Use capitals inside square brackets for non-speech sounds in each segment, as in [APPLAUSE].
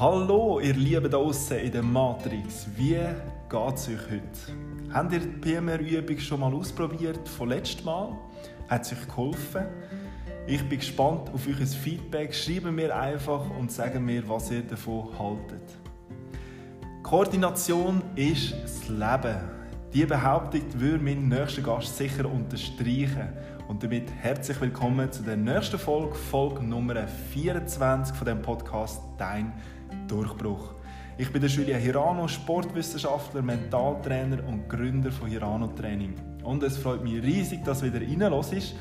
Hallo, ihr Lieben da draußen in der Matrix. Wie geht es euch heute? Habt ihr die PMR-Übung schon mal ausprobiert von letztem Mal? Hat es euch geholfen? Ich bin gespannt auf euer Feedback. Schreibt mir einfach und sagt mir, was ihr davon haltet. Koordination ist das Leben. Diese Behauptung würde mein nächster Gast sicher unterstreichen. Und damit herzlich willkommen zu der nächsten Folge, Folge Nummer 24 von dem Podcast Dein Durchbruch. Ich bin der Julia Hirano, Sportwissenschaftler, Mentaltrainer und Gründer von Hirano Training. Und es freut mich riesig, dass wieder reinlos ist.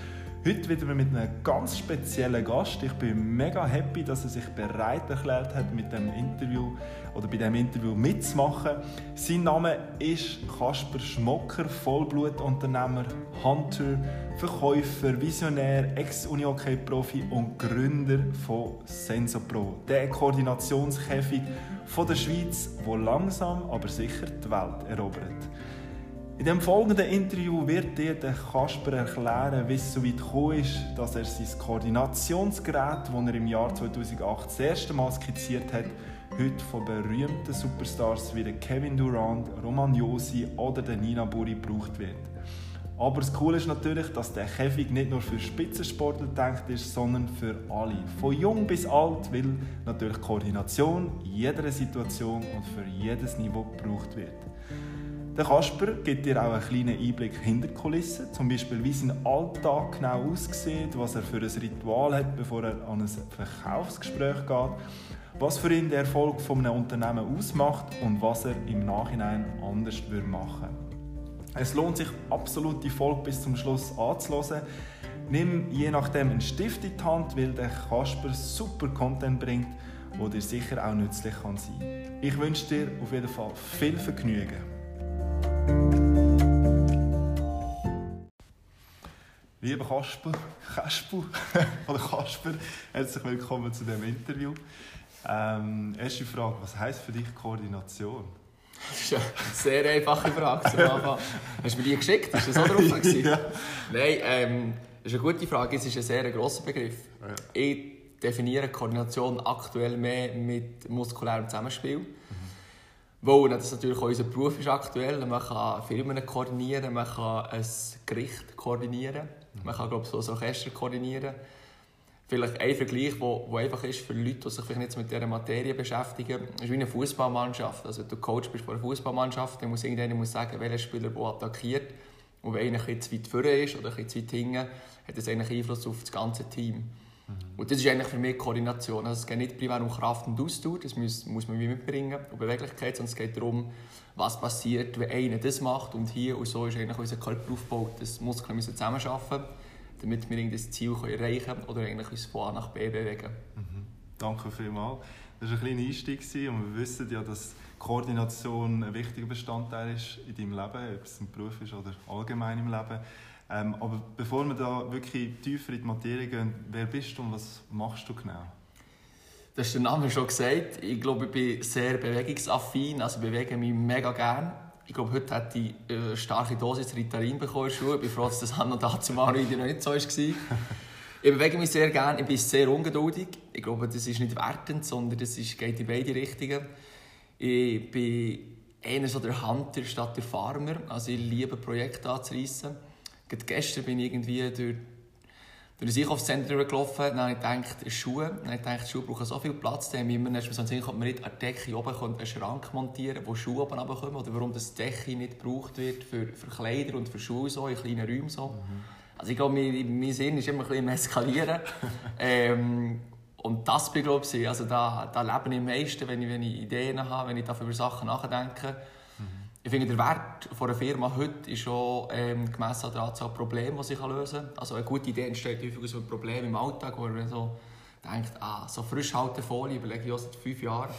Heute wieder mit einem ganz speziellen Gast. Ich bin mega happy, dass er sich bereit erklärt hat, mit dem Interview oder bei dem Interview mitzumachen. Sein Name ist Kasper Schmocker, Vollblutunternehmer, Hunter, Verkäufer, Visionär, Ex-Unihockey-Profi und Gründer von SensoPro, der Koordinationskäfig von der Schweiz, wo langsam aber sicher die Welt erobert. In dem folgenden Interview wird dir der Kasper erklären, wie es so weit gekommen ist, dass er sein Koordinationsgerät, das er im Jahr 2008 das erste Mal skizziert hat, heute von berühmten Superstars wie Kevin Durant, Roman Josi oder Nina Buri gebraucht wird. Aber das Coole ist natürlich, dass der Käfig nicht nur für Spitzensportler gedacht ist, sondern für alle. Von jung bis alt, weil natürlich Koordination in jeder Situation und für jedes Niveau gebraucht wird. Der Kasper gibt dir auch einen kleinen Einblick hinter die Kulissen, zum Beispiel wie sein Alltag genau aussieht, was er für ein Ritual hat, bevor er an ein Verkaufsgespräch geht, was für ihn der Erfolg von einem Unternehmen ausmacht und was er im Nachhinein anders machen würde. Es lohnt sich absolut, die Folge bis zum Schluss anzuhören. Nimm je nachdem einen Stift in die Hand, weil der Kasper super Content bringt, wo dir sicher auch nützlich kann sein kann. Ich wünsche dir auf jeden Fall viel Vergnügen. Lieber Kasper, [LAUGHS] Kasper [LAUGHS] oder Kasper, herzlich willkommen zu diesem Interview. Ähm, erste Frage, was heisst für dich Koordination? Das ist eine sehr einfache Frage zum Anfang. Hast du mir die geschickt? Ist das so drauf? [LAUGHS] ja. Nein, ähm, das ist eine gute Frage. Es ist ein sehr grosser Begriff. Ja. Ich definiere Koordination aktuell mehr mit muskulärem Zusammenspiel. Weil das natürlich auch unser Beruf ist aktuell. Man kann Firmen koordinieren, man kann ein Gericht koordinieren, man kann glaube ich, so ein Orchester koordinieren. Vielleicht ein Vergleich, der einfach ist für Leute, die sich vielleicht nicht mit dieser Materie beschäftigen, ist wie eine Fußballmannschaft. Also du Coach bist von einer Fußballmannschaft, dann muss irgendjemand muss sagen, welcher Spieler wo attackiert. Und wenn einer ein zu weit vorne ist oder ein zu weit hinten, hat das eigentlich Einfluss auf das ganze Team. Und das ist eigentlich für mich Koordination. Also es geht nicht primär um Kraft und Ausdauer, das muss, muss man mitbringen, und Beweglichkeit, sondern es geht darum, was passiert, wenn einer das macht und hier und so ist eigentlich unser Körper aufgebaut, dass Muskeln müssen zusammenarbeiten damit wir das Ziel erreichen können oder eigentlich uns von A nach B bewegen. Mhm. Danke vielmals. Das war ein kleiner Einstieg und wir wissen ja, dass Koordination ein wichtiger Bestandteil ist in deinem Leben, ob es im Beruf ist oder allgemein im Leben. Ähm, aber bevor wir da wirklich tiefer in die Materie gehen, wer bist du und was machst du genau? Das ist der Name schon gesagt. Ich glaube, ich bin sehr bewegungsaffin, also bewege mich mega gerne. Ich glaube, heute hat die äh, starke Dosis Ritalin bekommen in Ich bin froh, dass das noch dazu mal noch nicht so war. [LAUGHS] ich bewege mich sehr gerne, ich bin sehr ungeduldig. Ich glaube, das ist nicht wertend, sondern das ist, geht in beide Richtungen. Ich bin eher so der Hunter statt der Farmer. Also ich liebe Projekte anzureissen. Gerade gestern bin ich irgendwie durch, durch das Einkaufszentrum gelaufen, dann habe ich gedacht, Schuhe, dann habe ich gedacht, Schuhe brauchen so viel Platz, dann haben wir mir so Sinn, man nicht an der Decke oben einen Schrank montieren wo Schuhe oben runterkommen, oder warum das Decke nicht gebraucht wird für, für Kleider und für Schuhe so, in kleinen Räumen so. Mhm. Also ich glaube, mein, mein Sinn ist immer ein bisschen im Eskalieren. [LAUGHS] ähm, und das bin ich, also da, da lebe ich am meisten, wenn ich, wenn ich Ideen habe, wenn ich über Sachen nachdenke. Ich finde, der Wert einer Firma heute ist schon ähm, gemessen an der Anzahl Probleme, die sie lösen kann. Also eine gute Idee entsteht häufig aus einem Problem im Alltag, wo man so denkt, ah, so Frischhaltefolie überlege ich auch seit fünf Jahren.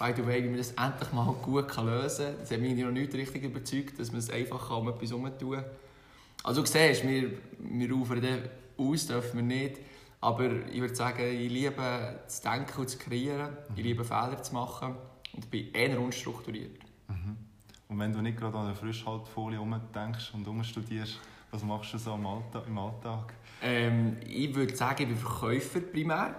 By the way, wie man das endlich mal gut kann lösen kann. Das hat mich noch nicht richtig überzeugt, dass man es einfach um etwas herumtun kann. Also du siehst, wir, wir rufen aus, dürfen wir nicht. Aber ich würde sagen, ich liebe zu denken und zu kreieren. Ich liebe Fehler zu machen und bin eher unstrukturiert. Mhm. Und wenn du nicht gerade an eine Frischhaltfolie denkst und umstudierst, was machst du so im Alltag? Ähm, ich würde sagen, ich bin Verkäufer primär.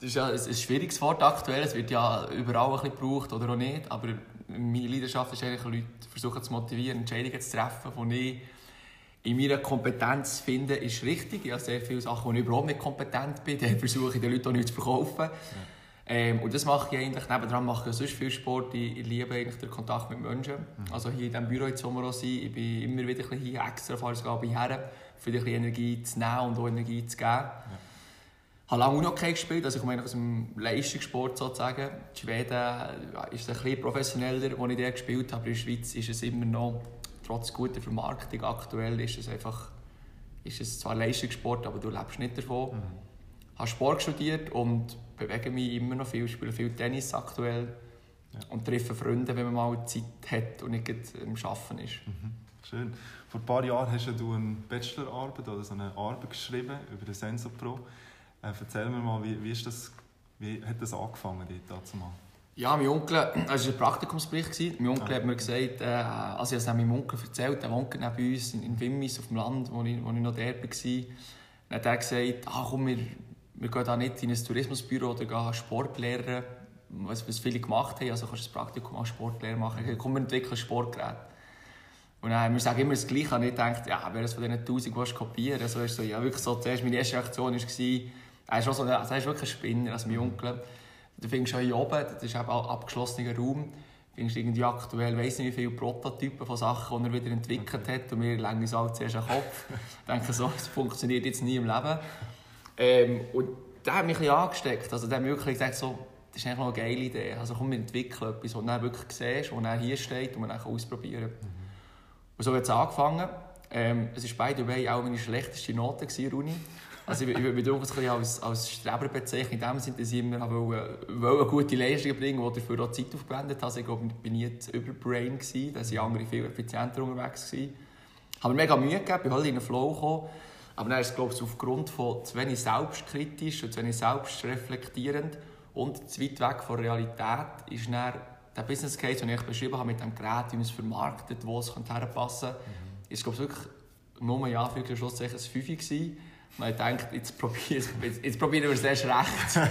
Das ist ja ein, ein schwieriges Wort aktuell. Es wird ja überall ein bisschen gebraucht oder auch nicht. Aber meine Leidenschaft ist eigentlich, Leute versuchen zu motivieren, Entscheidungen zu treffen, die ich in meiner Kompetenz finde, ist richtig. Ich habe sehr viele Sachen, wo ich überhaupt nicht kompetent bin. Dann versuche ich den Leuten auch nicht zu verkaufen. Ja. Ähm, und das mache ich eigentlich. Nebenan mache ich sonst viel Sport. Ich, ich liebe eigentlich den Kontakt mit Menschen. Mhm. Also hier in diesem Büro jetzt, wo wir auch sind, ich bin immer wieder ein hier extra, fahre ich her, für ein bisschen Energie zu nehmen und auch Energie zu geben. Ja. Ich habe lange Unihockey gespielt, also ich komme aus dem Leistungssport sozusagen. In Schweden ist es ein bisschen professioneller, als ich dort gespielt habe, aber in der Schweiz ist es immer noch trotz guter Vermarktung aktuell ist es einfach ist es zwar Leistungssport, aber du lebst nicht davon. Mhm. Ich habe Sport studiert und bewege mich immer noch viel, spiele viel Tennis aktuell ja. und treffe Freunde, wenn man mal Zeit hat und nicht am Arbeiten ist. Mhm. Schön. Vor ein paar Jahren hast du eine Bachelorarbeit oder so eine Arbeit geschrieben über den Sensor Pro. Äh, erzähl mir mal, wie, wie, ist das, wie hat das angefangen dort dazu mal? Ja, mein Onkel, [CLEARS THROAT] das war ein Praktikumsbericht. Mein Onkel hat mir gesagt, äh, also ich habe es meinem Onkel erzählt, der wohnt neben uns in, in Wimmis auf dem Land, wo ich, wo ich noch dort war. Dann hat er gesagt, ah, komm, wir, wir gehen da nicht in ein Tourismusbüro oder gehen Sport lernen, was, was viele gemacht haben. Also kannst du ein Praktikum als Sportlehrer machen. Komm, wir entwickeln Sportgeräte. Und dann, wir sagen immer das Gleiche. Und ich dachte, ja, wer es von diesen 1000 willst, kopieren also ist so, ja, wirklich so, zuerst meine erste Reaktion war, er ist, so, also er ist wirklich ein Spinner, also mein Onkel. Du findest auch hier oben, das ist eben ein abgeschlossener Raum, du findest irgendwie aktuell, weiss nicht wie viele Prototypen von Sachen, die er wieder entwickelt hat und wir legen uns alle zuerst den Kopf. [LAUGHS] ich denke so, das funktioniert jetzt nie im Leben. Ähm, und der hat mich ein bisschen angesteckt, also der hat mir wirklich gesagt, so, das ist eigentlich eine geile Idee, also komm, wir entwickeln etwas, was du wirklich siehst, was dann hier steht und man dann ausprobieren kann. Mhm. Und so hat es angefangen. Ähm, es war beide way auch meine schlechteste Note in der Uni. Also ich, ich würde mich durchaus als, als Streber bezeichnen, in dem Sinne, dass ich immer wollte, wollte gute Leistungen bringen wollte, dafür auch Zeit aufgewendet habe. Also ich glaube, ich war zu überbrain, da waren andere viel effizienter unterwegs. Gewesen. Habe mir mega Mühe gegeben, bin halt in den Flow gekommen. Aber dann ist es, glaube ich, aufgrund von zu wenig selbstkritisch und zu wenig selbstreflektierend und zu weit weg von Realität ist dann der Business Case, den ich beschrieben habe, mit dem Gerät, wie man es vermarktet, wo es herpassen könnte, mhm. ist, glaube ich, wirklich nur ja, für ein Schlusszeichen ein 5 gewesen. Ich dachte, jetzt, probier, jetzt, jetzt probieren wir es erst recht. [LAUGHS]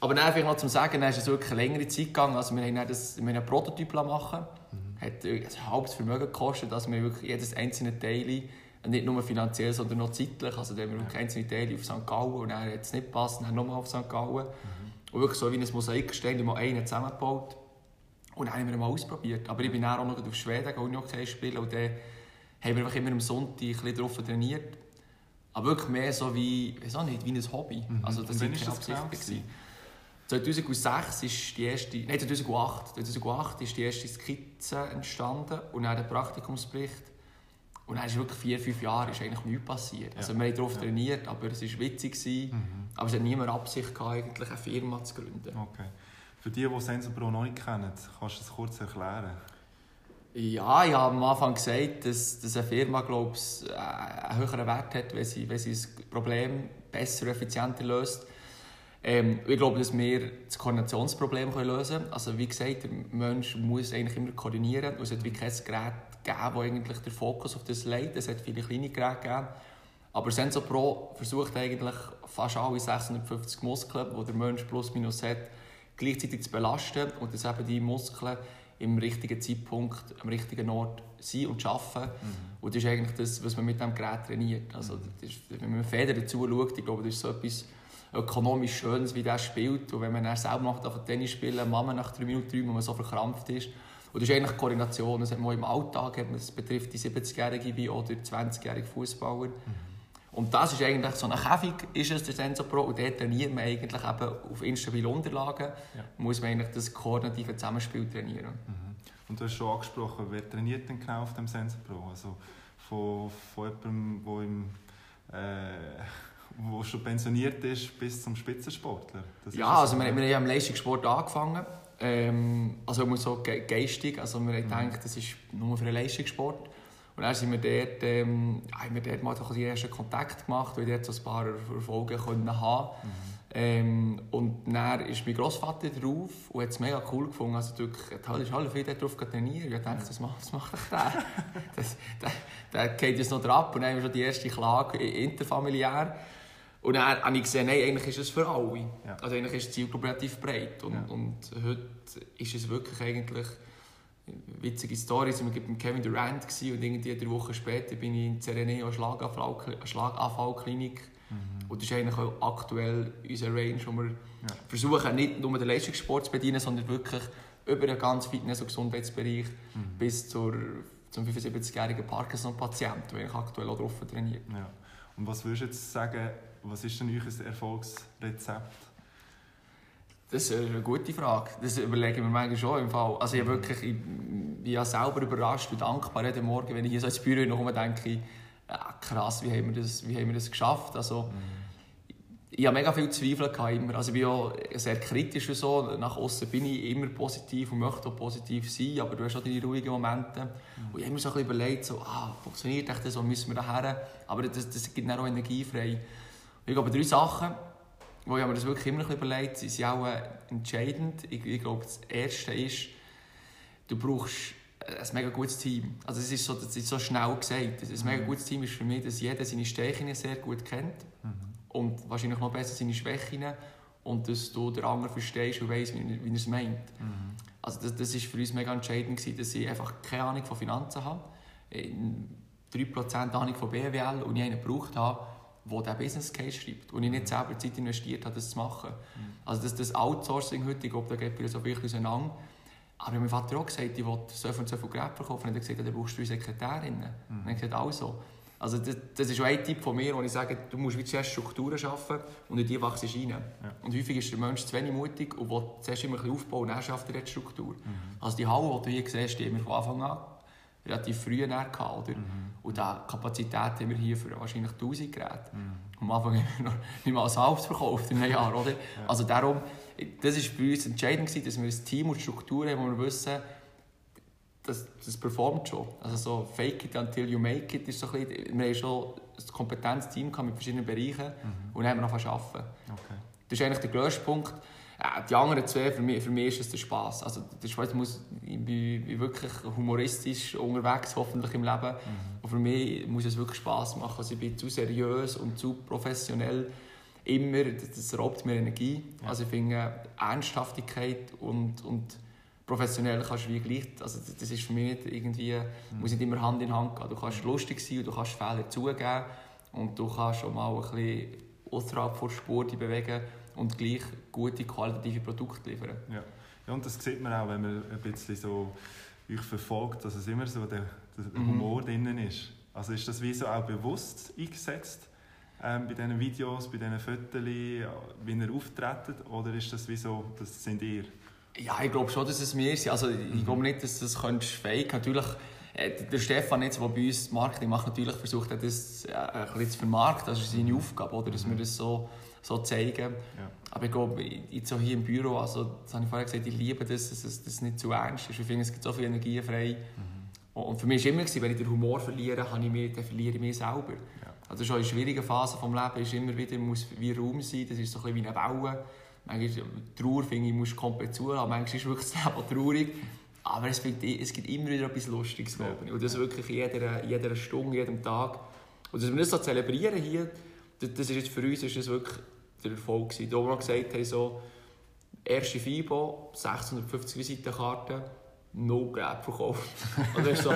Aber dann einfach noch zum Sagen, dann ist es wirklich eine längere Zeit gegangen. Also wir haben das, wir haben einen Prototyp machen mhm. Hat also ein halbes Vermögen gekostet, dass wir wirklich jedes einzelne Teil, nicht nur finanziell, sondern auch zeitlich, also da haben wir wirklich einzelne Teile auf St. Gallen und dann hat es nicht gepasst, dann nochmal auf St. Gallen. Mhm. Und wirklich so wie ein Mosaikstein, mal einen zusammengebaut. Und dann haben wir mal ausprobiert. Aber ich bin dann auch noch auf Schweden gegangen, okay spielen und dann haben wir einfach immer am Sonntag ein bisschen drauf trainiert. Aber wirklich mehr so wie, weiß auch nicht, wie ein Hobby. Mhm. Also das war keine Absicht. Genau 2006 ist die erste, nein 2008, 2008 ist die erste Skizze entstanden und dann der Praktikumsbericht. Und dann ist wirklich vier, fünf Jahre ist eigentlich nichts passiert. Ja. Also wir haben darauf ja. trainiert, aber es war witzig. Mhm. Aber es hat niemand Absicht gehabt, eigentlich eine Firma zu gründen. Okay. Für die, die SensorPro noch nicht kennen, kannst du es kurz erklären? Ja, ich habe am Anfang gesagt, dass, dass eine Firma glaub, äh, einen höheren Wert hat, wenn sie, wenn sie das Problem besser, effizienter löst. Ähm, ich glaube, dass wir das Koordinationsproblem lösen können. Also wie gesagt, der Mensch muss eigentlich immer koordinieren. Es hat wie kein Gerät geben, das eigentlich den Fokus auf das legt. Es hat viele kleine Geräte gegeben. Aber Sensor Pro versucht eigentlich fast alle 650 Muskeln, die der Mensch plus minus hat, gleichzeitig zu belasten und dass eben die Muskeln im richtigen Zeitpunkt am richtigen Ort sein und arbeiten. Mhm. Und das ist eigentlich das, was man mit diesem Gerät trainiert. Also, mhm. ist, wenn man Feder dazu schaut, ich glaube, das ist so etwas ökonomisch Schönes, wie das spielt. Und wenn man dann selber macht, auf Tennis spielen, Mama nach drei Minuten drei, wo man so verkrampft ist. Und das ist eigentlich Koordination. Das hat man im Alltag, das betrifft die 70-jährige oder 20-jährige Fußballer. Mhm. Und das ist eigentlich so ein Käfig, ist es der Sensor Pro. Und dort trainiert man eigentlich eben auf instabilen Unterlagen. Ja. Muss man eigentlich das koordinative Zusammenspiel trainieren. Mhm. Und du hast schon angesprochen, wer trainiert denn genau auf dem Sensor Pro? Also von, von jemandem, der im, äh, [LAUGHS] wo schon pensioniert ist, bis zum Spitzensportler? Das ja, also wir, wir haben im Leistungssport angefangen. Ähm, also immer so geistig. Also wir mhm. denken, das ist nur für den Leistungssport. Und dann sind wir dort, ähm, haben wir dort mal den ersten Kontakt gemacht, weil wir dort so ein paar Erfolge können haben mhm. ähm, Und dann ist mein Großvater drauf und hat es mega cool gefunden. Also, er ist alle viel darauf trainiert. Ich dachte, was macht, was macht der? [LAUGHS] das, der, der geht jetzt noch drauf und dann haben wir schon die erste Klage interfamiliär. Und dann habe ich gesehen, nein, eigentlich ist es für alle. Ja. Also eigentlich ist die Zielgruppe relativ breit. Und, Ja. und heute ist es wirklich eigentlich witzige Story. Wir waren mit Kevin Durant und irgendwie drei Wochen später bin ich in Sereneo, Schlaganfall- Schlaganfallklinik. Mhm. Und das ist eigentlich auch aktuell unser Range, wo wir versuchen, nicht nur den Leistungssport zu bedienen, sondern wirklich über den ganzen Fitness- und Gesundheitsbereich Mhm. bis zur, zum 75-jährigen Parkinson-Patienten, der aktuell auch drauf trainiert. Ja. Und was würdest du jetzt sagen, was ist denn euer Erfolgsrezept? Das ist eine gute Frage. Das überlege ich mir manchmal schon im Fall. Also ich, wirklich, ich bin ja selber überrascht und dankbar jeden Morgen, wenn ich hier so ins Büro komme, denke ja, krass, wie haben wir das, wie haben wir das geschafft? Also, ich habe mega viel Zweifel immer. Also ich bin auch sehr kritisch und so. Nach außen bin ich immer positiv und möchte auch positiv sein, aber du hast auch deine ruhigen Momente. Und ich habe mir so ein bisschen überlegt, so, ah, funktioniert das, so müssen wir daher? Aber das, das gibt dann auch Energie frei. Ich glaube, drei Sachen, wo ich mir das wirklich immer noch überlegt, sind auch äh, entscheidend. Ich, ich glaube, das Erste ist, du brauchst ein mega gutes Team. Also es ist so, das ist so schnell gesagt. Ein mega gutes Team ist für mich, dass jeder seine Stärken sehr gut kennt und wahrscheinlich noch besser seine Schwächen und dass du den anderen verstehst und weißt, wie, wie er es meint. Also das, das ist für uns mega entscheidend gewesen, dass ich einfach keine Ahnung von Finanzen habe, in 3% Ahnung von BWL und ich einen gebraucht habe, der diesen Business Case schreibt und ich nicht selber Zeit investiert habe, das zu machen. Also das, das Outsourcing heute, ich glaube, da geht so viel auseinander. Aber mein Vater hat auch gesagt, ich will so viel und so viel Geräte verkaufen. Und er hat gesagt, ja, dann brauchst du eine Sekretärin. Und er hat gesagt, also. Also das, das ist auch ein Tipp von mir, wo ich sage, du musst wie zuerst Strukturen schaffen und in die wachst du rein. Und häufig ist der Mensch zu wenig mutig und will zuerst immer ein bisschen aufbauen und dann schafft er jetzt Struktur. Also die Halle, die du hier siehst, die haben wir von Anfang an relativ früh gehabt, oder? Und die Kapazität haben wir hier für wahrscheinlich 1000 Geräte. Am Anfang haben wir noch nicht mal halbes verkauft in einem Jahr, oder? [LAUGHS] Also darum, das war für uns entscheidend, gewesen, dass wir ein Team und Strukturen haben, wo wir wissen, das, das performt schon. Also so fake it until you make it ist so ein bisschen, wir haben schon ein Kompetenzteam gehabt mit verschiedenen Bereichen und dann haben wir zu arbeiten. Okay. Das ist eigentlich der grösste Punkt. Ja, die anderen zwei, für mich, für mich ist es der Spass. Also, der Spaß muss, ich bin, wirklich humoristisch unterwegs, hoffentlich im Leben. Und für mich muss es wirklich Spass machen. Also, ich bin zu seriös und zu professionell. Immer, das, das raubt mir Energie. Ja. Also ich finde, Ernsthaftigkeit und, und professionell kannst du wie gleich, also das- ist für mich nicht irgendwie, muss nicht immer Hand in Hand gehen. Du kannst lustig sein und du kannst Fehler zugeben und du kannst schon mal ein bisschen außerhalb der Spur dich bewegen und gleich gute, qualitative Produkte liefern. Ja. ja, und das sieht man auch, wenn man ein bisschen so euch verfolgt, dass es immer so der, der Mhm. Humor drinnen ist. Also ist das wie so auch bewusst eingesetzt ähm, bei diesen Videos, bei diesen Fotos, wie ihr auftretet, oder ist das wie so, das sind ihr? Ja, ich glaube schon, dass es mir ist. Also, ich glaube nicht, dass das könntest fake. Natürlich, äh, der Stefan, jetzt, der bei uns Marketing macht, natürlich versucht das äh, ein bisschen zu vermarkten. Das ist seine Aufgabe, oder? dass wir das so, so zeigen. Ja. Aber ich glaube, jetzt auch hier im Büro, also, das habe ich vorher gesagt, ich liebe das, dass es das nicht zu ernst ist. Ich finde, es gibt so viel Energie frei. Und für mich war immer, wenn ich den Humor verliere, habe ich mich, dann verliere ich mich selber. Ja. Also schon in schwierigen Phasen des Lebens ist immer wieder muss wie Raum sein, das ist so ein bisschen wie eine Welle. Manchmal Trauer finde ich, muss du komplett zulassen, manchmal ist wirklich das Leben traurig. Aber es gibt, es gibt immer wieder etwas Lustiges, glaube ich. Und das wirklich jeder, jeder Stunde, jedem Tag. Und dass wir das so zelebrieren hier, das ist jetzt für uns ist das wirklich der Erfolg gewesen. Da, wo wir gesagt haben, so, erste FIBO, 650 Visitenkarten, no Gerät verkauft. Also, so,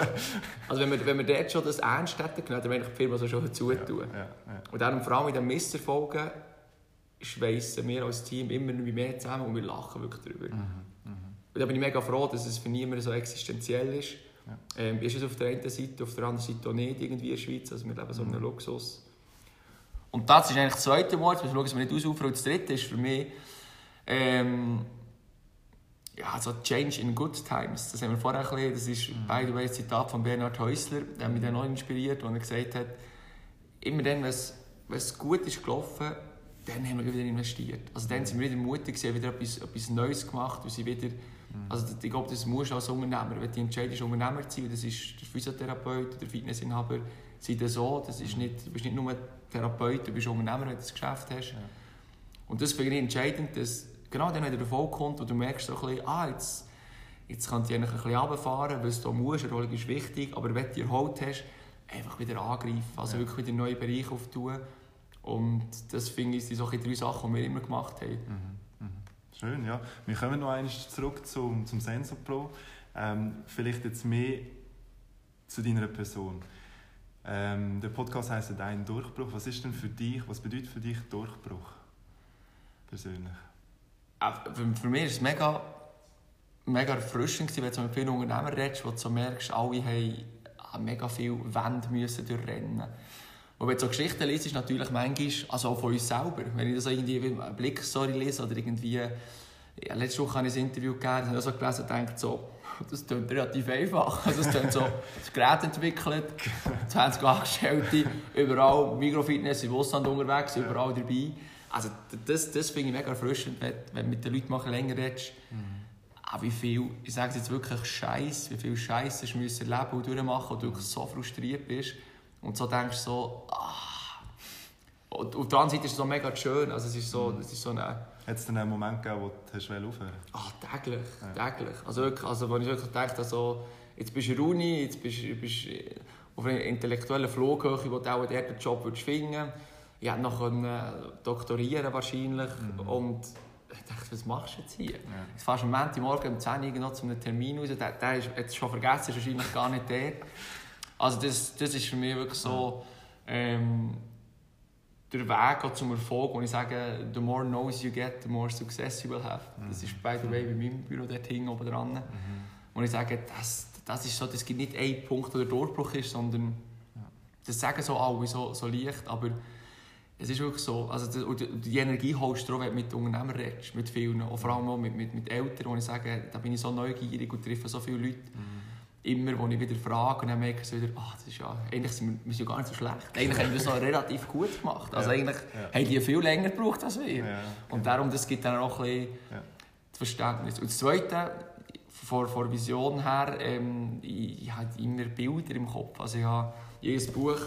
also wenn, wir, wenn wir dort schon das ernst hätten genommen, dann wäre die Firma so schon dazu tun. Ja, ja. Und darum, vor allem in den Misserfolgen, schweissen wir als Team immer noch mehr zusammen und wir lachen wirklich darüber. Und da bin ich mega froh, dass es für niemanden so existenziell ist. Ja. Ähm, ist es auf der einen Seite, auf der anderen Seite auch nicht irgendwie in der Schweiz. Also wir leben so einen Luxus. Und das ist eigentlich das zweite Wort, wir schauen, dass wir nicht ausufern. Das dritte ist für mich ähm, ja, so Change in good times. Das haben wir vorher ein bisschen, das ist by the way ein Zitat von Bernhard Häusler, der hat mich dann auch inspiriert, wo er gesagt hat, immer dann, wenn es, gut ist gelaufen, dann haben wir wieder investiert. Also dann sind wir wieder mutig, haben wieder etwas, etwas Neues gemacht und sie wieder, also ich glaube, das musst du als Unternehmer, wenn du entscheidest, Unternehmer zu sein, das ist der Physiotherapeut, der Fitnessinhaber, sei das so, das ist nicht, du bist nicht nur Therapeut, du bist Unternehmer, wenn du das Geschäft hast. Und das finde ich entscheidend, dass genau dann, wenn der Erfolg kommt und du merkst so ein bisschen, ah, jetzt, jetzt kannst du eigentlich ein bisschen runterfahren, weil du musst, Erholung ist wichtig, aber wenn du erholt hast, einfach wieder angreifen, also Ja. wirklich wieder neue Bereiche auftun. Und das finde ich sind so drei Sachen, die wir immer gemacht haben. Mhm. Mhm. Schön, ja. Wir kommen noch einmal zurück zum, zum Sensor Pro. Ähm, vielleicht jetzt mehr zu deiner Person. Ähm, der Podcast heißt Dein Durchbruch. Was ist denn für dich, was bedeutet für dich Durchbruch? Persönlich. Äh, für, für mich ist es mega, mega erfrischend, wenn du mit vielen Unternehmern redest, wo du so merkst, alle haben mega viele Wände müssen durchrennen und wenn du so Geschichten liest, ist natürlich manchmal, also auch von uns selber, wenn ich das irgendwie eine Blickstory lese oder irgendwie, ja, letzte Woche habe ich ein Interview gegeben, habe so gelesen und denkt so, das klingt relativ einfach. Also es klingt so, das Gerät entwickelt, 20 Angestellte, überall Mikrofitness im Ausland unterwegs, überall dabei. Also das, das finde ich mega erfrischend, wenn, wenn du mit den Leuten mal länger redest. Mhm. Auch wie viel, ich sage es jetzt wirklich, Scheiß, wie viel Scheiß du müssen erleben und durchmachen und du wirklich so frustriert bist. Und so denkst du so, ah. Und auf der anderen Seite ist es so mega schön. Also es ist so, es ist so eine... Hat es dann einen Moment gegeben, wo du hast aufhören Ah, täglich, ja. täglich. Also wirklich, also wenn ich wirklich denke, also, jetzt bist du in der Uni, jetzt bist du auf einer intellektuellen Flughöhe, wo du auch den Job würdest finden Ich hätte noch können, doktorieren wahrscheinlich mhm. und ich dachte, was machst du jetzt hier? Ja. Jetzt fährst du am Montagmorgen um 10 Uhr noch zu einem Termin raus, der, der ist jetzt schon vergessen, ist wahrscheinlich gar nicht der. Also das, das ist für mich wirklich so ähm, der Weg zum Erfolg, wo ich sage, the more knows you get, the more success you will have. Das ist by the way bei meinem Büro dort hinten oben dran. Mhm. Wo ich sage, das, das ist so, das gibt nicht einen Punkt, wo der Durchbruch ist, sondern das sagen so alle so, so leicht, aber es ist wirklich so, also die, die Energie holst du auch, wenn du mit Unternehmern redest, mit vielen, auch vor allem auch mit, mit, mit Eltern, wo ich sage, da bin ich so neugierig und treffe so viele Leute. Mhm immer, wo ich wieder frage und dann merke ich wieder, ah, das ist ja, eigentlich sind wir, wir sind ja gar nicht so schlecht. Eigentlich haben wir es noch relativ gut gemacht. Also ja. eigentlich ja. haben die viel länger gebraucht als wir. Ja. Und darum, das gibt dann auch ein bisschen Verständnis. Und das Zweite, von, der Vision her, ähm, ich, ich habe immer Bilder im Kopf. Also ich habe jedes Buch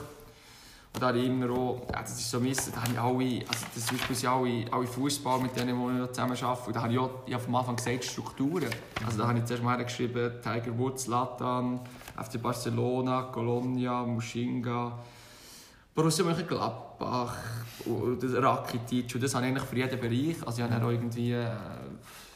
und da habe ich immer auch, ja, das ist so Mist, da habe ich alle, also das beispielsweise alle, alle Fußball, mit denen wir zusammen arbeiten, und da habe ich auch, ich habe am Anfang gesagt, Strukturen. Also da habe ich zuerst mal geschrieben, Tiger Woods, Latan, FC Barcelona, Colonia, Mushinga, Borussia Mönchengladbach, Rakitic, und das habe ich eigentlich für jeden Bereich, also ich habe dann auch irgendwie äh,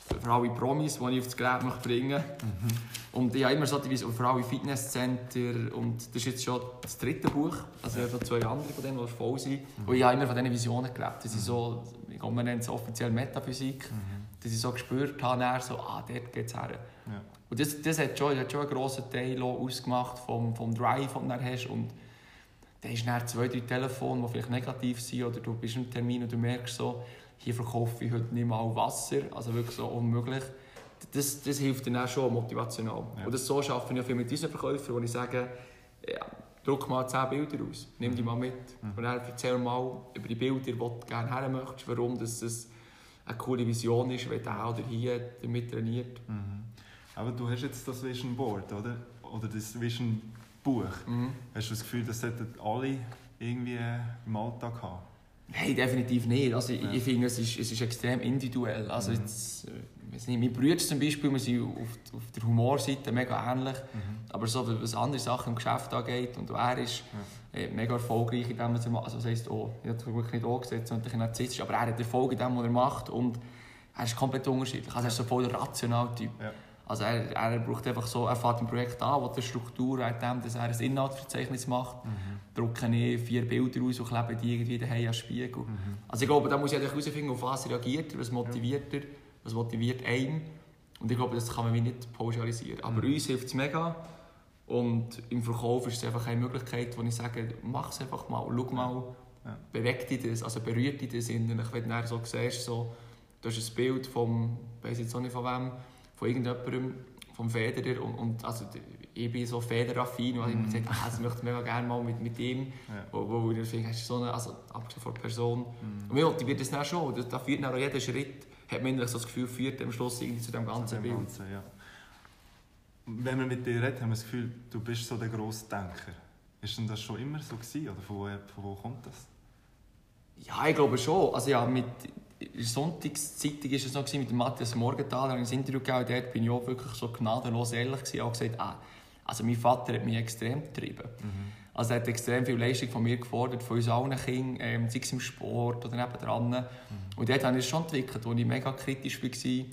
für alle Promis, die ich aufs Gerät bringen möchte. Mhm. Und ich habe immer so die für alle Fitnesscenter und das ist jetzt schon das dritte Buch. Also ich habe zwei andere von denen, die voll sind. Mhm. Und ich habe immer von diesen Visionen gelebt. Das ist so, ich glaube, man nennt es offiziell Metaphysik. Mhm. Dass ich so gespürt habe, so, ah, dort geht es her. Ja. Und das, das hat, schon, hat schon einen grossen Teil ausgemacht vom, vom Drive, den du hast. Und dann hast du zwei, drei Telefone, die vielleicht negativ sind oder du bist im Termin und du merkst so, hier verkaufe ich heute nicht mal Wasser, also wirklich so unmöglich. Das, das hilft dann auch schon motivational. Ja. Und das so schaffe ich auch viel mit diesen Verkäufern, wo ich sage, ja, druck mal 10 Bilder aus, nimm die mal mit. Mhm. Und dann erzähl mal über die Bilder, die du gerne haben möchtest, warum das, das eine coole Vision ist, wenn der oder hier damit trainiert. Mhm. Aber du hast jetzt das Vision Board, oder? Oder das Vision Buch. Mhm. Hast du das Gefühl, das sollten alle irgendwie im Alltag haben? Nein, definitiv nicht. Also, ja. ich, finde, es ist, es ist extrem individuell. Also, mhm. jetzt, äh, weiß nicht, mein Bruder zum Beispiel, wir sind auf, auf der Humorseite mega ähnlich. Mhm. Aber so, was andere Sachen im Geschäft angeht und er ist ja. äh, mega erfolgreich in dem, was er macht. Also, das heisst, oh, ich habe wirklich nicht angesetzt, sondern ein narzisstisch, aber er hat Erfolg in dem, was er macht und er ist komplett unterschiedlich. Also, er ist so voll der rationale Typ. Ja. Also er, er braucht einfach so, er fährt ein Projekt an, wo die Struktur hat, dass er ein Inhaltsverzeichnis macht, mhm. drucke ich vier Bilder aus und klebe die irgendwie daheim als Spiegel. Mhm. Also ich glaube, da muss ich herausfinden, auf was reagiert er, was motiviert er, was motiviert einen. Und ich glaube, das kann man wie nicht pauschalisieren. Aber mhm. uns hilft es mega. Und im Verkauf ist es einfach eine Möglichkeit, wo ich sage, mach es einfach mal, schau mal, ja. bewegt dich das, also berührt dich das innerlich, wenn du so siehst, so, du hast ein Bild vom, ich weiß jetzt auch nicht von wem, von irgendjemandem, vom Federer und, und also ich bin so federaffin und ich gesagt, ah, das möchte ich mega gerne mal mit, mit ihm, ja. wo, wo ich finde, hast du so eine, also abgesehen von der Person. Mhm. Und mir motiviert das dann schon, da, da führt dann auch jeder Schritt, hat man so das Gefühl, führt am Schluss irgendwie zu dem ganzen zu Bild. Ganzen, ja. Wenn man mit dir redet, haben wir das Gefühl, du bist so der grosse Denker. Ist denn das schon immer so gewesen, oder von wo, von wo kommt das? Ja, ich glaube schon. Also ja, mit in der Sonntagszeitung war es noch mit Matthias Morgenthaler, ein Interview gegeben, dort bin ich auch wirklich so gnadenlos ehrlich gewesen, auch gesagt, ah, also mein Vater hat mich extrem getrieben. Mhm. Also er hat extrem viel Leistung von mir gefordert, von uns allen Kindern, ähm, sei es im Sport oder nebendran. Mhm. Und dort habe ich es schon entwickelt, wo ich mega kritisch war.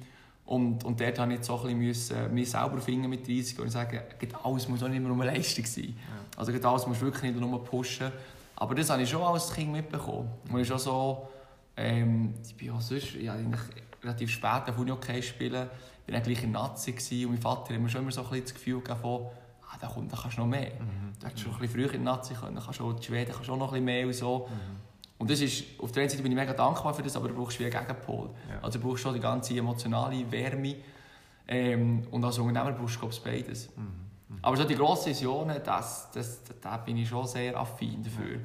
Und, und dort habe ich so ein bisschen mich selber finden mit 30 und sagen, alles muss auch nicht mehr eine Leistung sein. Ja. Also alles muss wirklich nicht nur pushen. Aber das habe ich schon als Kind mitbekommen. Und ich schon so, ähm, ich bin auch sonst, ja, relativ spät auf Uni-Okay spielen, ich war gleich in Nazi und mein Vater hat mir schon immer so ein bisschen das Gefühl gegeben ah, da, kommt, da kannst du noch mehr. Mhm. Du hättest schon ein bisschen früher in Nazi können, kannst du die Schweden kannst auch noch ein bisschen mehr und so. Mhm. Und das ist, auf der einen Seite bin ich mega dankbar für das, aber du brauchst wie einen Gegenpol. Ja. Also du brauchst schon die ganze emotionale Wärme ähm, und als Unternehmer brauchst du beides. Mhm. Mhm. Aber so die grossen Visionen, das, das, da bin ich schon sehr affin dafür. Ja.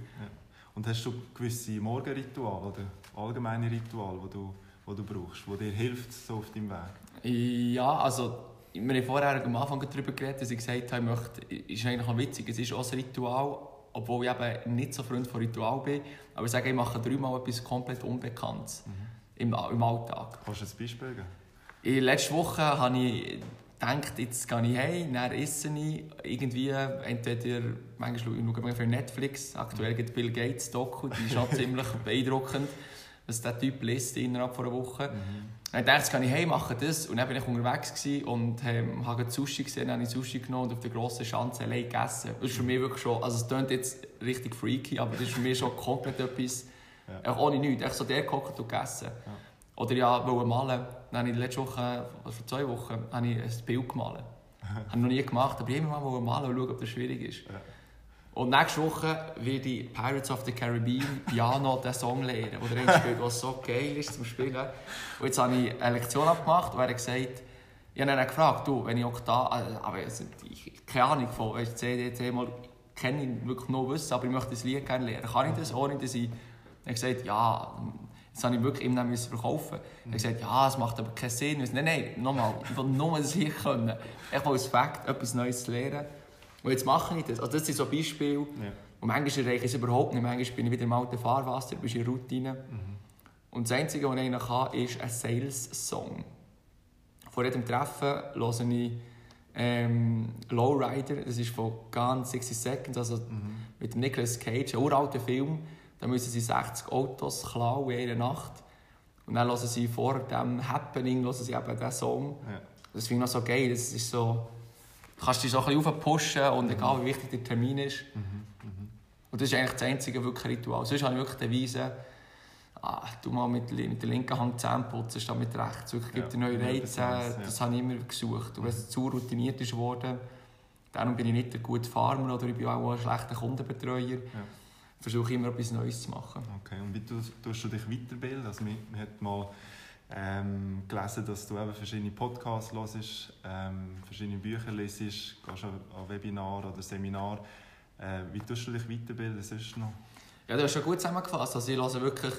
Und hast du gewisse Morgenrituale oder allgemeine Rituale, die du, die du brauchst, die dir hilft so auf deinem Weg? Ja, also wir haben vorher am Anfang darüber geredet, dass ich gesagt habe, ich möchte, ist eigentlich noch witzig, es ist auch ein Ritual, obwohl ich eben nicht so Freund von Ritual bin, aber ich sage, ich mache dreimal etwas komplett Unbekanntes mhm. im, im Alltag. Kannst du ein Beispiel geben? In letzter Woche habe ich gedacht, jetzt gehe ich heim, dann esse ich irgendwie, entweder, manchmal schaue ich für Netflix, aktuell gibt Bill Gates Doku, die ist auch [LAUGHS] ziemlich beeindruckend, was der Typ liest innerhalb von einer Woche. Mhm. Dann dachte ich, ich hey, mache das. Und dann war ich unterwegs und ähm, habe Sushi gesehen, habe ich Sushi genommen und auf der grossen Schanze allein gegessen. Das ist für mich wirklich schon, also es klingt jetzt richtig freaky, aber das ist für mich schon komplett etwas, ja. ohne nichts, echt so der gehockt und gegessen. Ja. Oder ja, wollte malen. Dann habe ich letzte Woche, also vor zwei Wochen, habe ich ein Bild gemalt. [LAUGHS] habe ich noch nie gemacht, aber ich immer mal malen und schauen, ob das schwierig ist. Ja. Und nächste Woche werde ich Pirates of the Caribbean Piano den Song lernen, der er spielt, was so geil ist zum Spielen. Und jetzt habe ich eine Lektion abgemacht und er hat gesagt, ich habe ihn gefragt, du, wenn ich auch da, äh, aber ich keine Ahnung von weißt, CD, C mal kenne ich wirklich noch wissen, aber ich möchte das Lied gerne lernen. Kann ich das, ohne dass ich... Er gesagt, ja, das habe ich wirklich ihm dann verkaufen. Er hat gesagt, ja, es macht aber keinen Sinn. Nein, nein, nochmal, ich will nur das hier können. Ich will als Fakt etwas Neues lernen. Und jetzt mache ich das. Also das sind so Beispiele. Ja. Und manchmal erreiche ich es überhaupt nicht. Manchmal bin ich wieder im alten Fahrwasser, bist in Routine. Mhm. Und das Einzige, was ich noch kann, ist ein Sales-Song. Vor jedem Treffen höre ich ähm, Lowrider, das ist von Gone 60 Seconds, also mhm. mit Nicolas Cage, ein uralter Film. Da müssen sie 60 Autos klauen in einer Nacht. Und dann hören sie vor dem Happening hören sie eben diesen Song. Ja. Das finde ich noch so geil. Das ist so kannst dich so ein bisschen aufpushen und mhm. egal wie wichtig der Termin ist. Mhm. Mhm. Und das ist eigentlich das einzige wirklich Ritual. Sonst habe ich wirklich die Weise, ah, du mal mit, mit der linken Hand Zähne putzen, statt mit rechts. Wirklich gibt ja, neue Reize. Ja. Das habe ich immer gesucht. Und wenn es zu routiniert ist worden, darum bin ich nicht ein guter Farmer oder ich bin auch ein schlechter Kundenbetreuer. Ja. Versuche immer etwas Neues zu machen. Okay, und wie tust, tust du dich weiterbilden? Also, man, man hat mal ähm, gelesen, dass du eben verschiedene Podcasts hörst, ähm, verschiedene Bücher liest, gehst an Webinar oder Seminar. Äh, wie tust du dich weiterbilden sonst noch? Ja, du hast schon gut zusammengefasst. Also ich höre wirklich,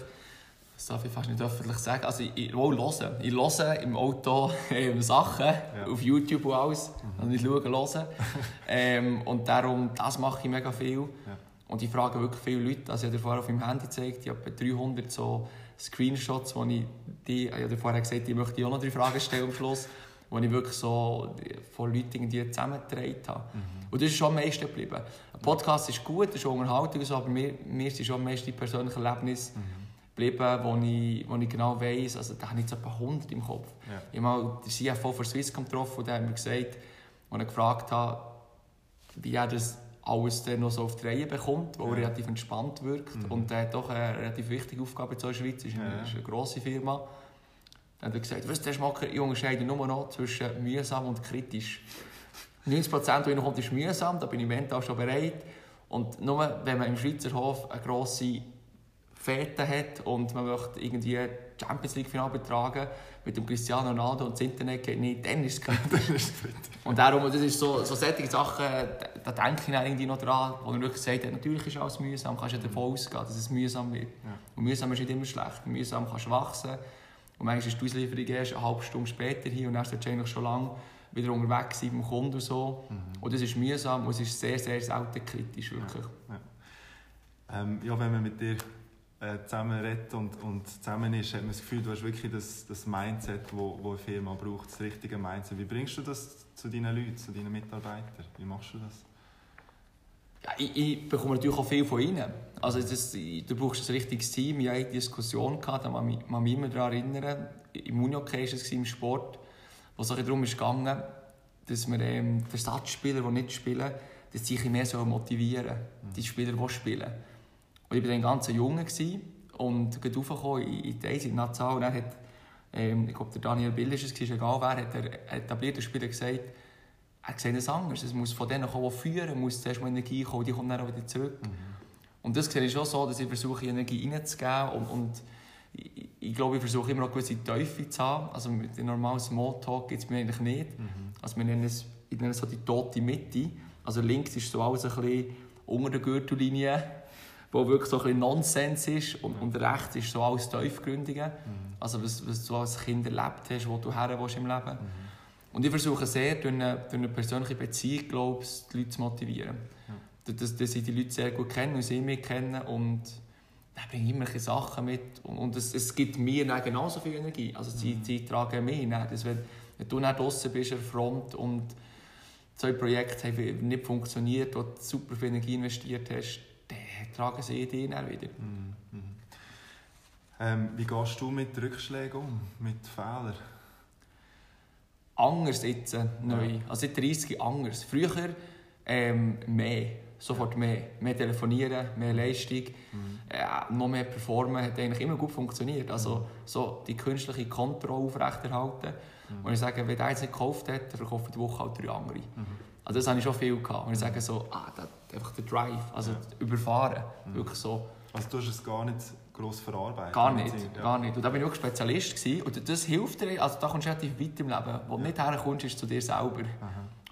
das darf ich fast nicht öffentlich sagen, also ich, ich höre. Ich höre im Auto [LAUGHS] ähm, Sachen, ja. auf YouTube und alles. Mhm. Also ich schaue, höre. [LAUGHS] ähm, und darum, das mache ich mega viel. Ja. Und ich frage wirklich viele Leute, also ich habe dir vorher auf meinem Handy gezeigt, ich habe 300 so Screenshots, wo ich die, ich habe vorher gesagt, ich möchte auch noch drei Fragen stellen am Schluss, wo ich wirklich so von Leuten die zusammengetragen habe. Mhm. Und das ist schon am meisten geblieben. Ein Podcast ist gut, das ist Unterhaltung, so, aber mir, mir sind schon am meisten die persönlichen Erlebnisse mhm. geblieben, wo ich, wo ich genau weiss, also da habe ich jetzt etwa 100 im Kopf. Ja. Ich habe mal den CFO von Swisscom getroffen und der hat mir gesagt, als ich gefragt habe, wie er das alles dann noch so auf die Reihe bekommt, weil ja. er relativ entspannt wirkt. Mhm. Und er hat doch eine relativ wichtige Aufgabe in der Schweiz, ist eine, ja. ist eine grosse Firma. Dann hat er gesagt, weißt du, Schmacker, ich unterscheide nur noch zwischen mühsam und kritisch. 90 Prozent, die kommt, ist mühsam, da bin ich mental schon bereit. Und nur wenn man im Schweizer Hof eine grosse Fete hat und man möchte irgendwie Champions League Final betragen mit dem Cristiano Ronaldo und das Internet geht nicht, dann ist es kritisch. [LAUGHS] und darum, das ist so, so solche Sachen, da, da denke ich dann irgendwie noch dran, wo er wirklich sagt, natürlich ist alles mühsam, kannst du ja davon ausgehen, dass es mühsam wird. Ja. Und mühsam ist nicht immer schlecht, mühsam kannst du wachsen. Und manchmal ist die Auslieferung erst eine halbe Stunde später hier und dann ist eigentlich schon lange wieder unterwegs sein beim Kunden und so. Mhm. Und das ist mühsam und es ist sehr, sehr selten kritisch, wirklich. Ja, ja. Ähm, ja wenn man mit dir äh, zusammen redet und, und zusammen ist, hat man das Gefühl, du hast wirklich das, das Mindset, das wo, wo eine Firma braucht, das richtige Mindset. Wie bringst du das zu deinen Leuten, zu deinen Mitarbeitern? Wie machst du das? ja, ich, ich, bekomme natürlich auch viel von ihnen. Also das, du brauchst ein richtiges Team. Wir hatten eine Diskussion, gehabt, da kann ich mich immer daran erinnern. Im Unihockey war es im Sport, wo es darum ging, dass wir ähm, die Ersatzspieler, die nicht spielen, dass sie mehr motivieren mhm. die Spieler, die spielen. Und ich war dann ganz Junge und gerade raufgekommen in die Eise, in Nassau. Und dann hat, ähm, ich glaube, der Daniel Bill ist es, egal wer, hat der etablierte Spieler gesagt, er sieht es anders. Es muss von denen kommen, die führen, muss zuerst mal Energie kommen, die kommt dann auch wieder zurück. Mhm. Und das sehe ich schon so, dass ich versuche, Energie reinzugeben und, und ich, ich, glaube, ich versuche immer eine gewisse Teufel zu haben. Also mit dem normalen Smalltalk gibt es mir eigentlich nicht. Mhm. Also wir nennen es, ich nenne es so die tote Mitte. Also links ist so alles ein bisschen unter der Gürtellinie, wo wirklich so ein bisschen Nonsens ist und, und rechts ist so alles Tiefgründige. Mhm. Also was, was du als Kind erlebt hast, wo du her willst im Leben. Mhm. Und ich versuche sehr, durch eine, durch eine persönliche Beziehung, glaube ich, die Leute zu motivieren. Ja. Dass, dass ich die Leute sehr gut kenne und sie mich kennen und da bringe ich immer Sachen mit und, und es, es gibt mir dann genauso viel Energie. Also sie, mhm. sie tragen mich. Das, wenn, wenn du dann draußen bist, an der Front und zwei Projekte haben nicht funktioniert, wo du super viel Energie investiert hast, dann tragen sie dich dann wieder. Mhm. mhm. Ähm, wie gehst du mit Rückschlägen um, mit Fehlern? anders jetzt äh, neu. Also seit 30 anders. Früher ähm, mehr. Sofort mehr. Mehr telefonieren, mehr Leistung, mhm. äh, noch mehr performen. Hat eigentlich immer gut funktioniert. Also mhm. so die künstliche Kontrolle aufrechterhalten. Mhm. Und ich sage, wenn der jetzt nicht gekauft hat, dann verkauft die Woche halt drei andere. Mhm. Also das habe ich schon viel gehabt. Und ich sage so, ah, das, einfach der Drive, also ja. überfahren. Mhm. Wirklich so. Also du hast es gar nicht gross verarbeiten. Gar nicht, ja. gar nicht. Und da war ich auch Spezialist gewesen. und das hilft dir, also da kommst du relativ weit im Leben. Wo du nicht herkommst, ist zu dir selber.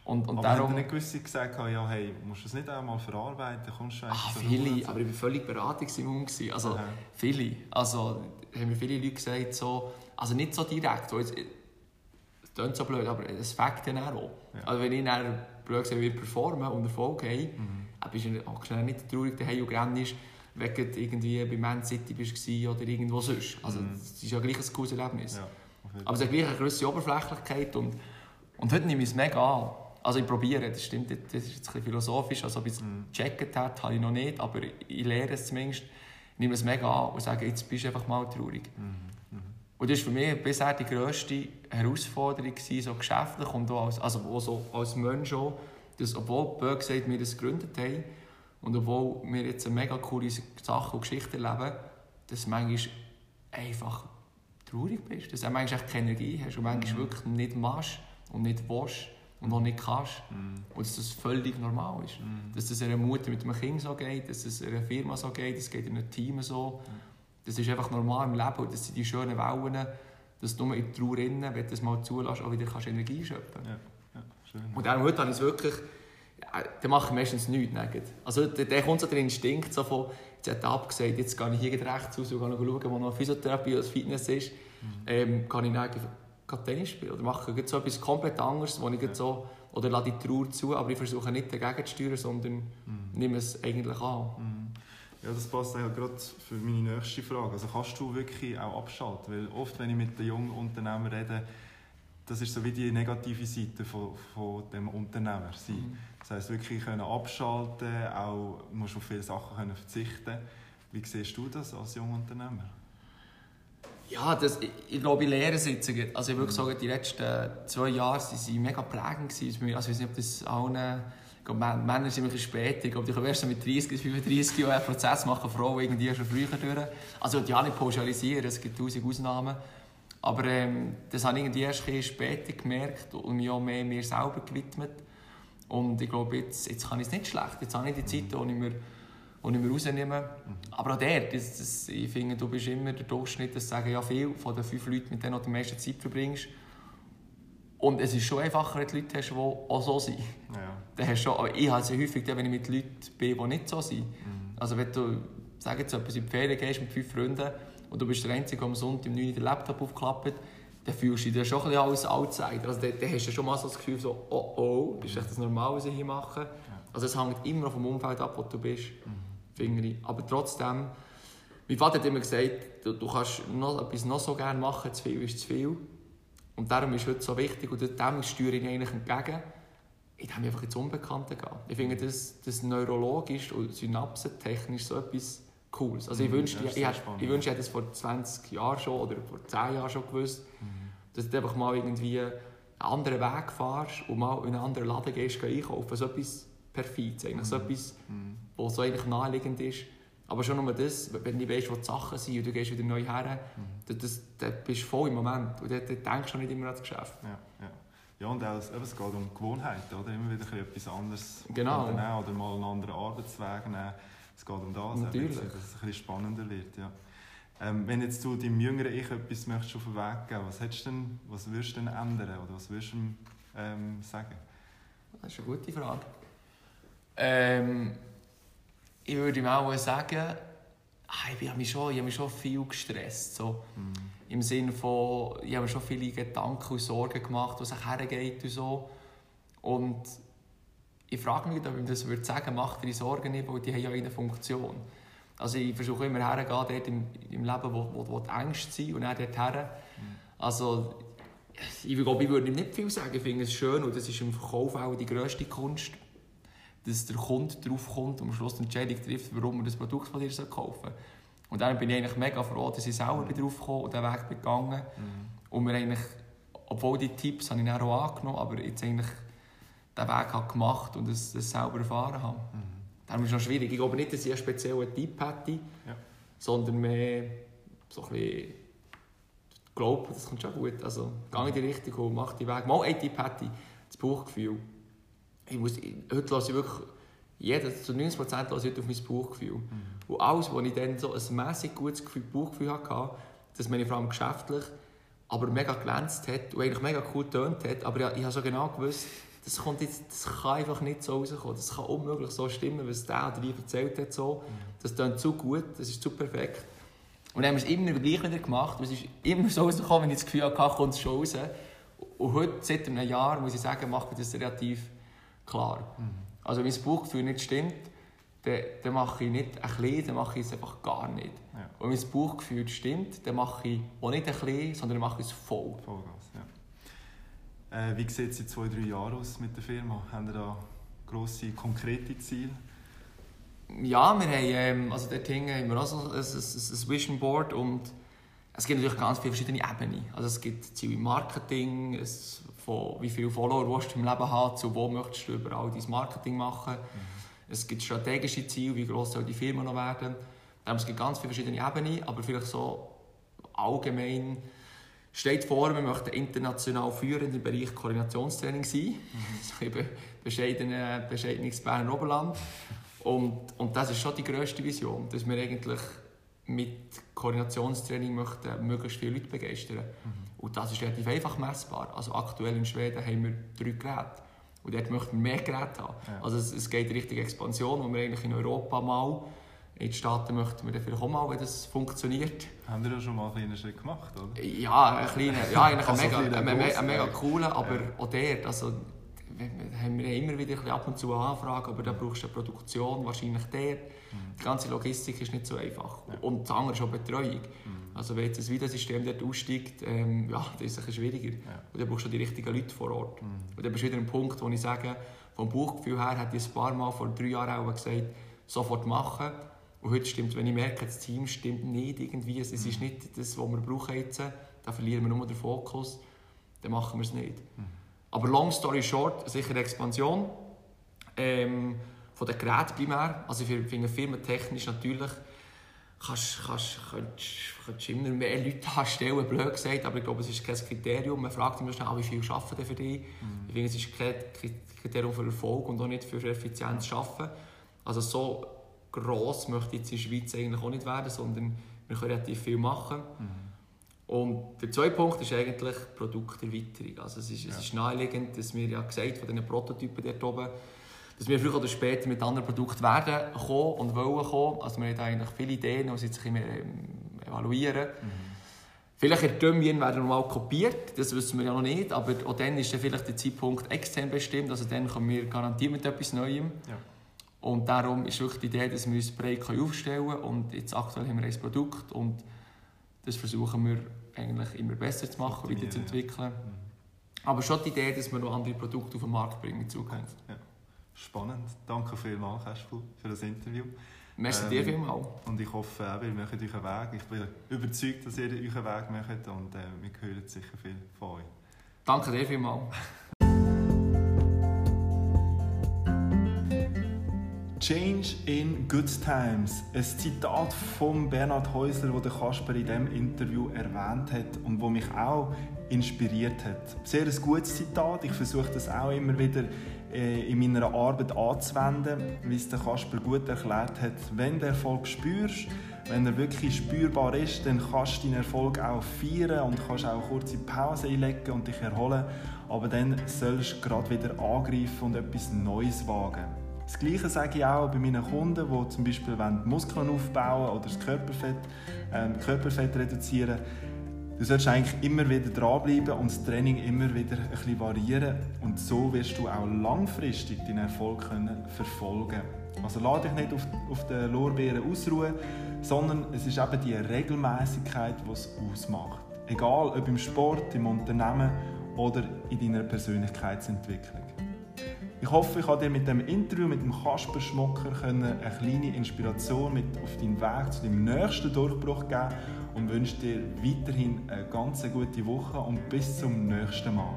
Und, und aber darum... nicht gewisse gesagt, ja, hey, musst du es nicht einmal verarbeiten, kommst du ah, viele, aber ich war völlig beratungsimmun. Also Aha. viele, also haben mir viele Leute gesagt, so, also nicht so direkt, es klingt so blöd, aber es fängt dann auch. Ja. Also wenn ich dann blöd gesagt, will performen und Erfolg habe, mhm. dann bist du auch schnell nicht traurig daheim und rennst wenn du irgendwie bei Man City bist oder irgendwo sonst. Also mhm. das ist ja gleich ein cooles Erlebnis. Ja, Aber es hat gleich eine größere Oberflächlichkeit und, und heute nehme ich es mega an. Also ich probiere, das stimmt, das ist jetzt ein bisschen philosophisch, also ob ich es mhm. gecheckt habe, habe ich noch nicht, aber ich lehre es zumindest, ich nehme es mega an und sage, jetzt bist du einfach mal traurig. Mhm. Mhm. Und das war für mich bisher die grösste Herausforderung, so geschäftlich und auch als, also auch so als Mensch auch, dass, obwohl Böck gesagt wir das gegründet haben, und obwohl wir jetzt eine mega coole Sachen und Geschichten erleben, dass du manchmal einfach traurig bist. Dass du manchmal echt keine Energie hast und manchmal mhm. wirklich nicht machst und nicht willst und auch nicht kannst. Mhm. Und dass das völlig normal ist. Mhm. Dass das einer Mutter mit einem Kind so geht, dass es einer Firma so geht, das geht in einem Team so. Das ist einfach normal im Leben und das sind die schönen Wellen, dass du nur in die Trauer, wenn du das mal zulässt, auch wieder kannst Energie schöpfen kannst. Ja. Ja, und auch heute habe ich es wirklich dann mache ich meistens nichts. Also dann kommt so der Instinkt so von, jetzt hat er abgesagt, jetzt gehe ich hier rechts raus und gehe schauen, wo noch Physiotherapie oder Fitness ist. Mhm. Ähm, kann ich dann Tennis spielen oder mache so etwas komplett anderes, wo ich ja. so, oder lade die Trauer zu, aber ich versuche nicht dagegen zu steuern, sondern mhm. nehme es eigentlich an. Mhm. Ja, das passt eigentlich gerade für meine nächste Frage. Also kannst du wirklich auch abschalten? Weil oft, wenn ich mit den jungen Unternehmern rede, das ist so wie die negative Seite von, von dem Unternehmer sein. Mhm. Das heisst, wirklich können abschalten, auch musst auf viele Sachen können verzichten. Wie siehst du das als junger Unternehmer? Ja, das, ich, glaube, ich lehre Sitzungen. Also ich würde sagen, die letzten zwei Jahre waren mega prägend. Also ich weiß nicht, ob das allen... Glaube, Männer sind ein bisschen später. Ich glaube, ich erst mit 30 bis 35 Jahren einen Prozess machen, Frauen irgendwie schon früher durch. Also ja nicht pauschalisieren, es gibt tausend Ausnahmen. Aber ähm, das habe ich irgendwie erst ein später gemerkt und mich auch mehr mir selber gewidmet. Und ich glaube, jetzt, jetzt kann ich es nicht schlecht. Jetzt habe ich die Zeit, die ich mir, die ich mir rausnehme. Mhm. Aber auch der, das, das, ich finde, du bist immer der Durchschnitt, das sagen ja viele von den fünf Leuten, mit denen du die meiste Zeit verbringst. Und es ist schon einfacher, wenn du Leute hast, die auch so sind. Ja. hast schon, ich habe es ja häufig, wenn ich mit Leuten bin, die nicht so sind. Mhm. Also wenn du, sag jetzt etwas, in die Ferien gehst mit fünf Freunden und du bist der Einzige, der am Sonntag im 9 den Laptop aufklappt, dann fühlst du dich schon ein bisschen als Outsider. Also dann, dann hast du schon mal so das Gefühl, so, oh oh, ist das normal, was ich hier mache? Ja. Also es hängt immer vom Umfeld ab, wo du bist, mhm. finde ich. Aber trotzdem, mein Vater hat immer gesagt, du, du kannst noch, etwas noch so gerne machen, zu viel ist zu viel. Und darum ist es heute so wichtig und dem steuere ich eigentlich entgegen. ich darf einfach ins Unbekannte gehen. Ich finde das, das neurologisch und synapsentechnisch so etwas Cooles. Also ich Mhm, wünschte, ich, ich, spannend. ich, wünschte, ich hätte es vor 20 Jahren schon oder vor 10 Jahren schon gewusst, Mhm. dass du einfach mal irgendwie einen anderen Weg fährst und mal in einen anderen Laden gehst, gehst einkaufen. So etwas Perfides, eigentlich. so etwas, Mhm. was so eigentlich naheliegend ist. Aber schon nur das, wenn du weißt, wo die Sachen sind und du gehst wieder neu her, Mhm. dann das, das bist du voll im Moment. Und dann, dann denkst du nicht immer an das Geschäft. Ja, ja. ja, und auch, es geht um Gewohnheiten, oder? Immer wieder etwas anderes Genau. unternehmen oder mal einen anderen Arbeitsweg nehmen. Es geht um das, Natürlich. dass es ein bisschen spannender wird. Ja. Ähm, wenn jetzt du deinem jüngeren Ich etwas möchtest auf den Weg geben was, hättest du denn, was würdest du denn ändern oder was würdest du ihm ähm, sagen? Das ist eine gute Frage. Ähm, ich würde ihm auch sagen, ah, ich habe mich schon, ich mich schon viel gestresst. So. Mhm. Im Sinne von, ich habe mir schon viele Gedanken und Sorgen gemacht, was hergeht und so. Und ich frage mich, ob ich ihm das würde sagen, macht die Sorgen nicht, weil die haben ja eine Funktion. Also ich versuche immer herzugehen, dort im, im Leben, wo, wo, wo die Ängste sind und dann dort her. Also ich glaube, ich würde ihm nicht viel sagen, ich finde es schön und das ist im Verkauf auch die grösste Kunst, dass der Kunde drauf kommt und am Schluss die Entscheidung trifft, warum er das Produkt von dir kaufen soll. Und dann bin ich eigentlich mega froh, dass ich selber bin drauf gekommen und den Weg gegangen. Und mir eigentlich, obwohl die Tipps habe ich dann auch angenommen, aber jetzt eigentlich den Weg habe gemacht und das, das selber erfahren habe. Darum ist es noch schwierig. Ich glaube nicht, dass ich einen speziellen Tipp hätte, Ja. sondern mehr so ein bisschen glaube, das kommt schon gut. Also, geh in die Richtung und mach die Weg. Mal ein Tipp hätte ich, das Bauchgefühl. Ich muss, heute lasse ich wirklich, jeder, zu 90% lasse ich heute auf mein Bauchgefühl. Und alles, wo ich dann so ein mäßig gutes Gefühl, Bauchgefühl hatte, dass meine allem geschäftlich, aber mega glänzt hat und eigentlich mega cool getönt hat, aber ich, ich habe so genau gewusst, das, kommt jetzt, das kann einfach nicht so rauskommen. Das kann unmöglich so stimmen, was der oder die erzählt hat. So. Das tönt zu gut, das ist zu perfekt. Und dann haben wir es immer gleich wieder gemacht. Es ist immer so rausgekommen, wenn ich das Gefühl hatte, kommt es schon raus. Und heute, seit einem Jahr, muss ich sagen, macht mir das relativ klar. Also wenn das Bauchgefühl nicht stimmt, dann, dann mache ich nicht ein bisschen, dann mache ich es einfach gar nicht. Ja. Und wenn das Bauchgefühl stimmt, dann mache ich auch nicht ein bisschen, sondern mache ich es voll. Vollgas, ja. Äh, wie sieht es in zwei, drei Jahren aus mit der Firma? Haben ihr da grosse, konkrete Ziele? Ja, wir haben, ähm, also dort hinten haben wir auch so ein, ein, ein Vision Board und es gibt natürlich ganz viele verschiedene Ebenen. Also es gibt Ziele im Marketing, es, von wie viele Follower willst du im Leben haben, zu wo möchtest du überall dein Marketing machen. Es gibt strategische Ziele, wie groß soll die Firma noch werden. Ähm, Es gibt ganz viele verschiedene Ebenen, aber vielleicht so allgemein steht vor, wir möchten international führend im Bereich Koordinationstraining sein. [LAUGHS] So eben bescheidene, bescheidenes Berner Oberland. Und, und das ist schon die grösste Vision, dass wir eigentlich mit Koordinationstraining möchten möglichst viele Leute begeistern. Und das ist relativ einfach messbar. Also aktuell in Schweden haben wir drei Geräte. Und dort möchten wir mehr Geräte haben. Ja. Also es, es geht in Richtung Expansion, wo wir eigentlich in Europa mal, in den Staaten möchten wir vielleicht auch mal, wenn das funktioniert. Haben ihr da schon mal einen kleinen Schritt gemacht, oder? Ja, ein kleiner, ja eigentlich ein Also mega, ein kleiner ein, ein, Boss, ein mega ja. cooler, aber Ja. auch der, also wir wir haben wir immer wieder ab und zu Anfragen, aber da brauchst du eine Produktion, wahrscheinlich der. Die ganze Logistik ist nicht so einfach. Ja. Und das andere ist auch Betreuung. Also wenn jetzt ein Videosystem dort aussteigt, ähm, ja, das ist bisschen schwieriger. Ja. Und dann brauchst du die richtigen Leute vor Ort. Mhm. Und dann bist du wieder ein Punkt, wo ich sage, vom Bauchgefühl her hätte ich ein paar Mal vor drei Jahren auch gesagt, sofort machen. Und heute stimmt, wenn ich merke, das Team stimmt nicht irgendwie, es es ist nicht das, was wir brauchen jetzt, dann verlieren wir nur den Fokus, dann machen wir es nicht. Aber long story short, sicher Expansion. Ähm, von den Geräten primär. Also ich finde firmentechnisch natürlich kannst, kannst, könntest, könntest immer mehr Leute [LAUGHS] anstellen, blöd gesagt, aber ich glaube, es ist kein Kriterium. Man fragt immer schnell, wie viel arbeiten denn für dich? Ich finde, es ist kein Kriterium für Erfolg und auch nicht für Effizienz arbeiten. Also so gross möchte jetzt in der Schweiz eigentlich auch nicht werden, sondern wir können relativ viel machen. Und der zweite Punkt ist eigentlich Produkterweiterung. Also es ist, es Ja. ist naheliegend, dass wir ja gesagt von diesen Prototypen dort oben, dass wir früher oder später mit anderen Produkten werden kommen und wollen kommen. Also wir haben eigentlich viele Ideen, die jetzt immer ähm, evaluieren. Vielleicht in Dömien werden wir mal kopiert, das wissen wir ja noch nicht, aber auch dann ist dann vielleicht der Zeitpunkt extern bestimmt, also dann kommen wir garantiert mit etwas Neuem. Ja. Und darum ist wirklich die Idee, dass wir uns breit aufstellen können und jetzt aktuell haben wir ein Produkt und das versuchen wir eigentlich immer besser zu machen, Optimieren, weiterzuentwickeln. Aber schon die Idee, dass wir noch andere Produkte auf den Markt bringen in Zukunft. Ja. Spannend. Danke vielmals, Cashful, für das Interview. Merci ähm, dir vielmals. Und ich hoffe, äh, ihr macht euren Weg. Ich bin überzeugt, dass ihr euren Weg macht und äh, wir hören sicher viel von euch. Danke dir vielmals. [LAUGHS] Change in Good Times. Ein Zitat von Bernhard Häusler, das Kasper in diesem Interview erwähnt hat und das mich auch inspiriert hat. Sehr ein gutes Zitat. Ich versuche das auch immer wieder äh, in meiner Arbeit anzuwenden, wie es der Kasper gut erklärt hat. Wenn du Erfolg spürst, wenn er wirklich spürbar ist, dann kannst du deinen Erfolg auch feiern und kannst auch kurze Pause einlegen und dich erholen. Aber dann sollst du gerade wieder angreifen und etwas Neues wagen. Das Gleiche sage ich auch bei meinen Kunden, die zum Beispiel Muskeln aufbauen oder das Körperfett, äh, Körperfett reduzieren Du solltest eigentlich immer wieder dranbleiben und das Training immer wieder ein bisschen variieren. Und so wirst du auch langfristig deinen Erfolg können verfolgen Also lade dich nicht auf, auf den Lorbeeren ausruhen, sondern es ist eben die Regelmäßigkeit, die es ausmacht. Egal ob im Sport, im Unternehmen oder in deiner Persönlichkeitsentwicklung. Ich hoffe, ich habe dir mit dem Interview mit dem Kasper Schmocker eine kleine Inspiration mit auf deinen Weg zu deinem nächsten Durchbruch geben und wünsche dir weiterhin eine ganz gute Woche und bis zum nächsten Mal.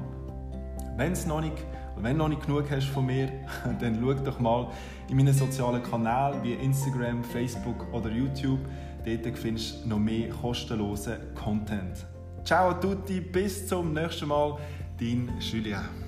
Wenn du noch nicht, wenn noch nicht genug hast von mir, [LAUGHS] dann schau doch mal in meinen sozialen Kanälen wie Instagram, Facebook oder YouTube. Dort findest du noch mehr kostenlosen Content. Ciao a tutti, bis zum nächsten Mal, dein Julien.